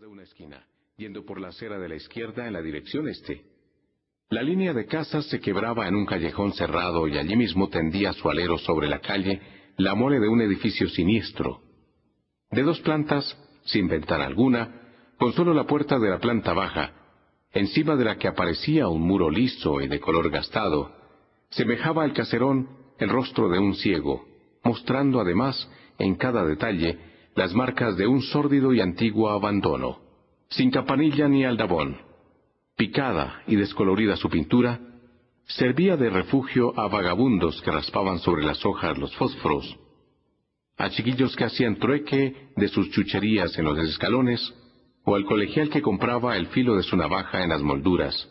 de una esquina, yendo por la acera de la izquierda en la dirección este. La línea de casas se quebraba en un callejón cerrado y allí mismo tendía su alero sobre la calle la mole de un edificio siniestro. De dos plantas, sin ventana alguna, con solo la puerta de la planta baja, encima de la que aparecía un muro liso y de color gastado, semejaba al caserón el rostro de un ciego, mostrando además, en cada detalle, las marcas de un sórdido y antiguo abandono. Sin campanilla ni aldabón, picada y descolorida su pintura, servía de refugio a vagabundos que raspaban sobre las hojas los fósforos, a chiquillos que hacían trueque de sus chucherías en los escalones, o al colegial que compraba el filo de su navaja en las molduras.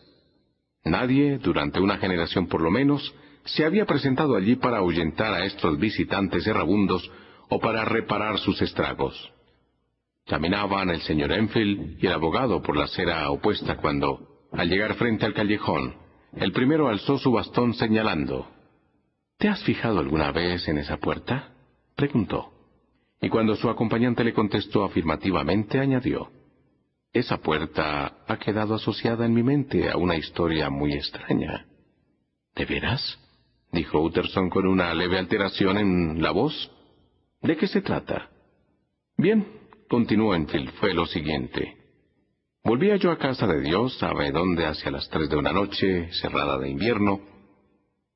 Nadie, durante una generación por lo menos, se había presentado allí para ahuyentar a estos visitantes errabundos o para reparar sus estragos. Caminaban el señor Enfield y el abogado por la acera opuesta cuando, al llegar frente al callejón, el primero alzó su bastón señalando. ¿Te has fijado alguna vez en esa puerta? preguntó. Y cuando su acompañante le contestó afirmativamente, añadió, Esa puerta ha quedado asociada en mi mente a una historia muy extraña. ¿De veras? dijo Utterson con una leve alteración en la voz. ¿De qué se trata? Bien, continuó Enfield, fue lo siguiente. Volvía yo a casa de Dios, sabe dónde, hacia las tres de una noche, cerrada de invierno,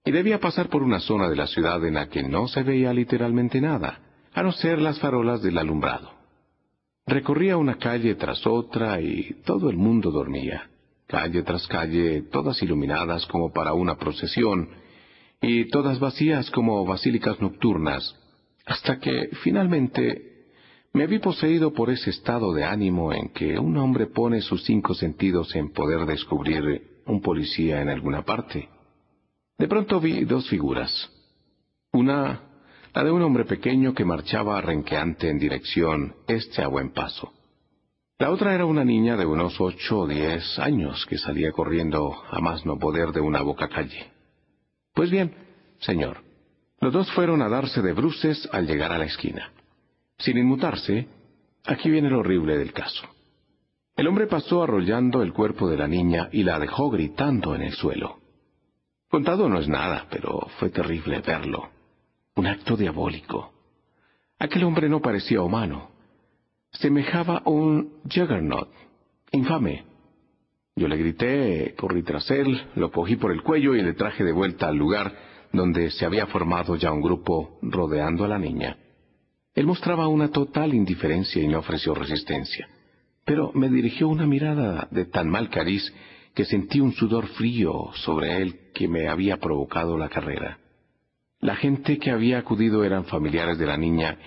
y debía pasar por una zona de la ciudad en la que no se veía literalmente nada, a no ser las farolas del alumbrado. Recorría una calle tras otra y todo el mundo dormía, calle tras calle, todas iluminadas como para una procesión, y todas vacías como basílicas nocturnas, hasta que finalmente me vi poseído por ese estado de ánimo en que un hombre pone sus cinco sentidos en poder descubrir un policía en alguna parte. De pronto vi dos figuras. Una, la de un hombre pequeño que marchaba renqueante en dirección este a buen paso. La otra era una niña de unos ocho o diez años que salía corriendo a más no poder de una boca calle. Pues bien, señor, los dos fueron a darse de bruces al llegar a la esquina. Sin inmutarse, aquí viene lo horrible del caso. El hombre pasó arrollando el cuerpo de la niña y la dejó gritando en el suelo. Contado no es nada, pero fue terrible verlo. Un acto diabólico. Aquel hombre no parecía humano. Semejaba un juggernaut, infame. Yo le grité, corrí tras él, lo cogí por el cuello y le traje de vuelta al lugar donde se había formado ya un grupo rodeando a la niña. Él mostraba una total indiferencia y no ofreció resistencia, pero me dirigió una mirada de tan mal cariz que sentí un sudor frío sobre él que me había provocado la carrera. La gente que había acudido eran familiares de la niña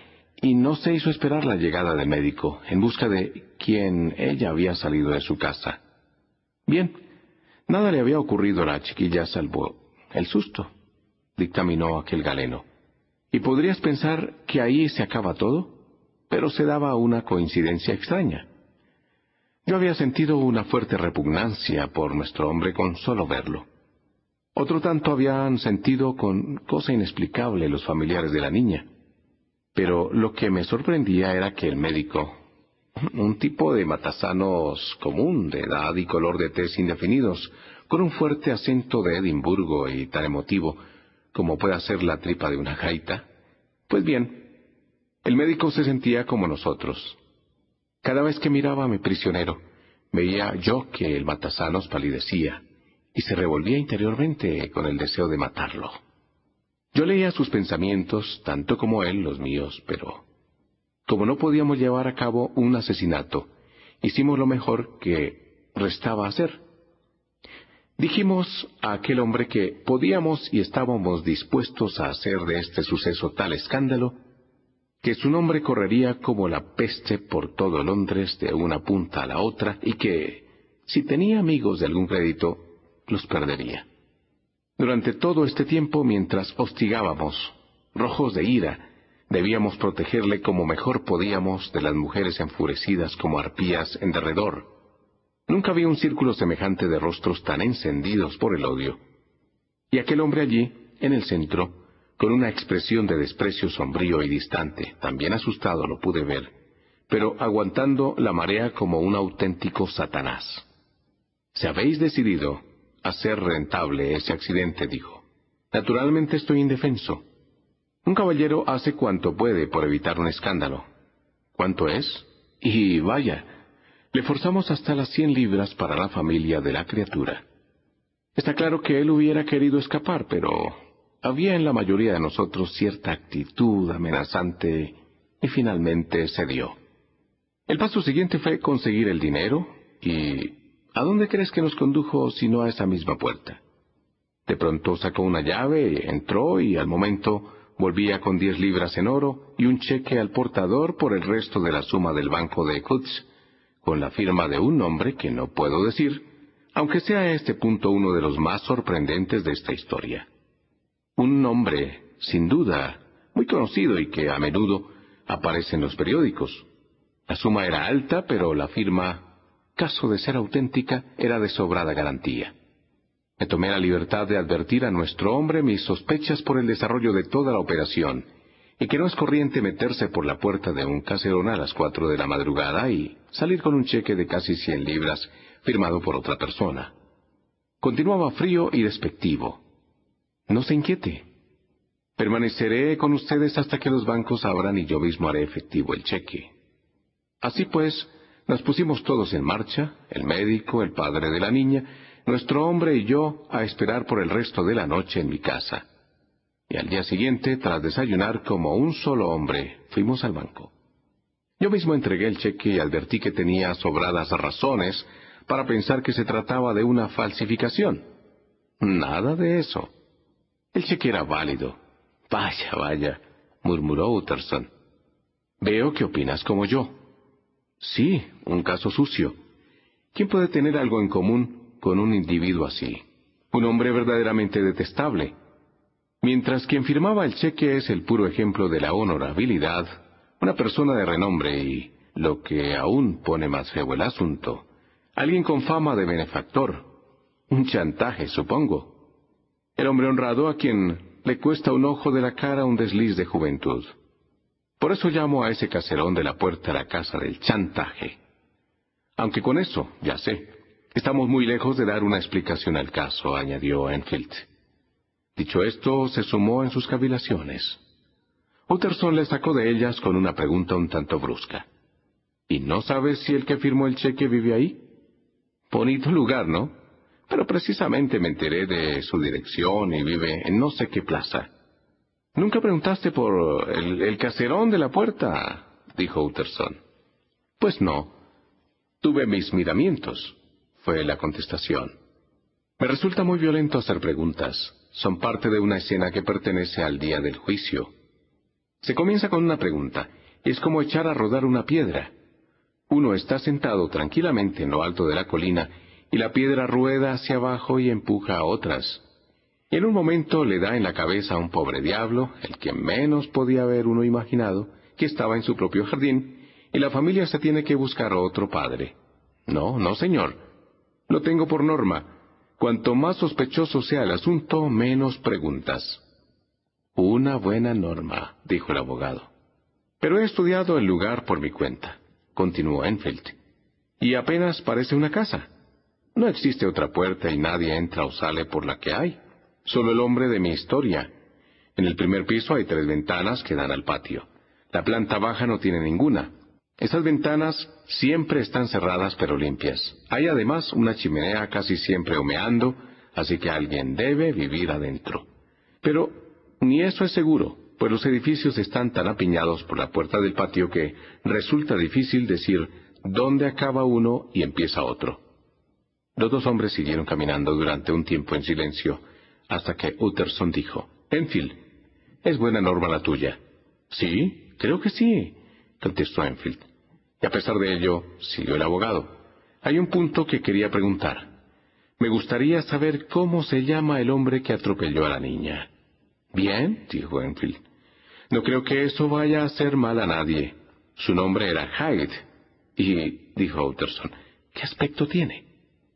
y no se hizo esperar la llegada del médico en busca de quien ella había salido de su casa. Bien, nada le había ocurrido a la chiquilla salvo el susto dictaminó aquel galeno. Y podrías pensar que ahí se acaba todo, pero se daba una coincidencia extraña. Yo había sentido una fuerte repugnancia por nuestro hombre con solo verlo. Otro tanto habían sentido con cosa inexplicable los familiares de la niña. Pero lo que me sorprendía era que el médico, un tipo de matasanos común, de edad y color de tez indefinidos, con un fuerte acento de Edimburgo y tan emotivo, como puede ser la tripa de una gaita. Pues bien, el médico se sentía como nosotros. Cada vez que miraba a mi prisionero, veía yo que el matasanos palidecía y se revolvía interiormente con el deseo de matarlo. Yo leía sus pensamientos, tanto como él los míos, pero como no podíamos llevar a cabo un asesinato, hicimos lo mejor que restaba hacer. Dijimos a aquel hombre que podíamos y estábamos dispuestos a hacer de este suceso tal escándalo, que su nombre correría como la peste por todo Londres de una punta a la otra y que, si tenía amigos de algún crédito, los perdería. Durante todo este tiempo, mientras hostigábamos, rojos de ira, debíamos protegerle como mejor podíamos de las mujeres enfurecidas como arpías en derredor, Nunca vi un círculo semejante de rostros tan encendidos por el odio. Y aquel hombre allí, en el centro, con una expresión de desprecio sombrío y distante, también asustado lo pude ver, pero aguantando la marea como un auténtico Satanás. Si habéis decidido hacer rentable ese accidente, dijo, naturalmente estoy indefenso. Un caballero hace cuanto puede por evitar un escándalo. ¿Cuánto es? Y vaya, le forzamos hasta las cien libras para la familia de la criatura. Está claro que él hubiera querido escapar, pero había en la mayoría de nosotros cierta actitud amenazante y finalmente cedió. El paso siguiente fue conseguir el dinero y... ¿A dónde crees que nos condujo sino a esa misma puerta? De pronto sacó una llave, entró y al momento volvía con diez libras en oro y un cheque al portador por el resto de la suma del banco de Kutz, con la firma de un nombre que no puedo decir, aunque sea este punto uno de los más sorprendentes de esta historia. Un nombre, sin duda, muy conocido y que a menudo aparece en los periódicos. La suma era alta, pero la firma, caso de ser auténtica, era de sobrada garantía. Me tomé la libertad de advertir a nuestro hombre mis sospechas por el desarrollo de toda la operación, y que no es corriente meterse por la puerta de un caserón a las cuatro de la madrugada y salir con un cheque de casi cien libras firmado por otra persona. Continuaba frío y despectivo. No se inquiete. Permaneceré con ustedes hasta que los bancos abran y yo mismo haré efectivo el cheque. Así pues, nos pusimos todos en marcha, el médico, el padre de la niña, nuestro hombre y yo, a esperar por el resto de la noche en mi casa. Y al día siguiente, tras desayunar como un solo hombre, fuimos al banco. Yo mismo entregué el cheque y advertí que tenía sobradas razones para pensar que se trataba de una falsificación. Nada de eso. El cheque era válido. Vaya, vaya, murmuró Utterson. Veo que opinas como yo. Sí, un caso sucio. ¿Quién puede tener algo en común con un individuo así? Un hombre verdaderamente detestable. Mientras quien firmaba el cheque es el puro ejemplo de la honorabilidad, una persona de renombre y, lo que aún pone más feo el asunto, alguien con fama de benefactor. Un chantaje, supongo. El hombre honrado a quien le cuesta un ojo de la cara un desliz de juventud. Por eso llamo a ese caserón de la puerta a la casa del chantaje. Aunque con eso, ya sé, estamos muy lejos de dar una explicación al caso, añadió Enfield. Dicho esto, se sumó en sus cavilaciones. Utterson le sacó de ellas con una pregunta un tanto brusca. ¿Y no sabes si el que firmó el cheque vive ahí? Bonito lugar, ¿no? Pero precisamente me enteré de su dirección y vive en no sé qué plaza. Nunca preguntaste por el, caserón de la puerta, dijo Utterson. Pues no. Tuve mis miramientos, fue la contestación. Me resulta muy violento hacer preguntas. Son parte de una escena que pertenece al día del juicio. Se comienza con una pregunta. Es como echar a rodar una piedra. Uno está sentado tranquilamente en lo alto de la colina y la piedra rueda hacia abajo y empuja a otras. En un momento le da en la cabeza a un pobre diablo, el que menos podía haber uno imaginado, que estaba en su propio jardín, y la familia se tiene que buscar otro padre. No, no, señor. Lo tengo por norma. Cuanto más sospechoso sea el asunto, menos preguntas. Una buena norma, dijo el abogado. Pero he estudiado el lugar por mi cuenta, continuó Enfield. Y apenas parece una casa. No existe otra puerta y nadie entra o sale por la que hay solo el hombre de mi historia. En el primer piso hay tres ventanas que dan al patio. La planta baja no tiene ninguna. Esas ventanas siempre están cerradas pero limpias. Hay además una chimenea casi siempre humeando, así que alguien debe vivir adentro. Pero ni eso es seguro, pues los edificios están tan apiñados por la puerta del patio que resulta difícil decir dónde acaba uno y empieza otro. Los dos hombres siguieron caminando durante un tiempo en silencio, hasta que Utterson dijo, Enfield, es buena norma la tuya. Sí, creo que sí, contestó Enfield. Y a pesar de ello, siguió el abogado, hay un punto que quería preguntar. Me gustaría saber cómo se llama el hombre que atropelló a la niña. Bien, dijo Enfield. No creo que eso vaya a hacer mal a nadie. Su nombre era Hyde. Y, dijo Utterson, ¿qué aspecto tiene?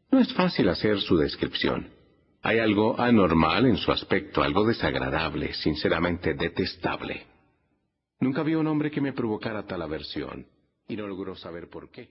No es fácil hacer su descripción. Hay algo anormal en su aspecto, algo desagradable, sinceramente detestable. Nunca vi un hombre que me provocara tal aversión. Y no logró saber por qué.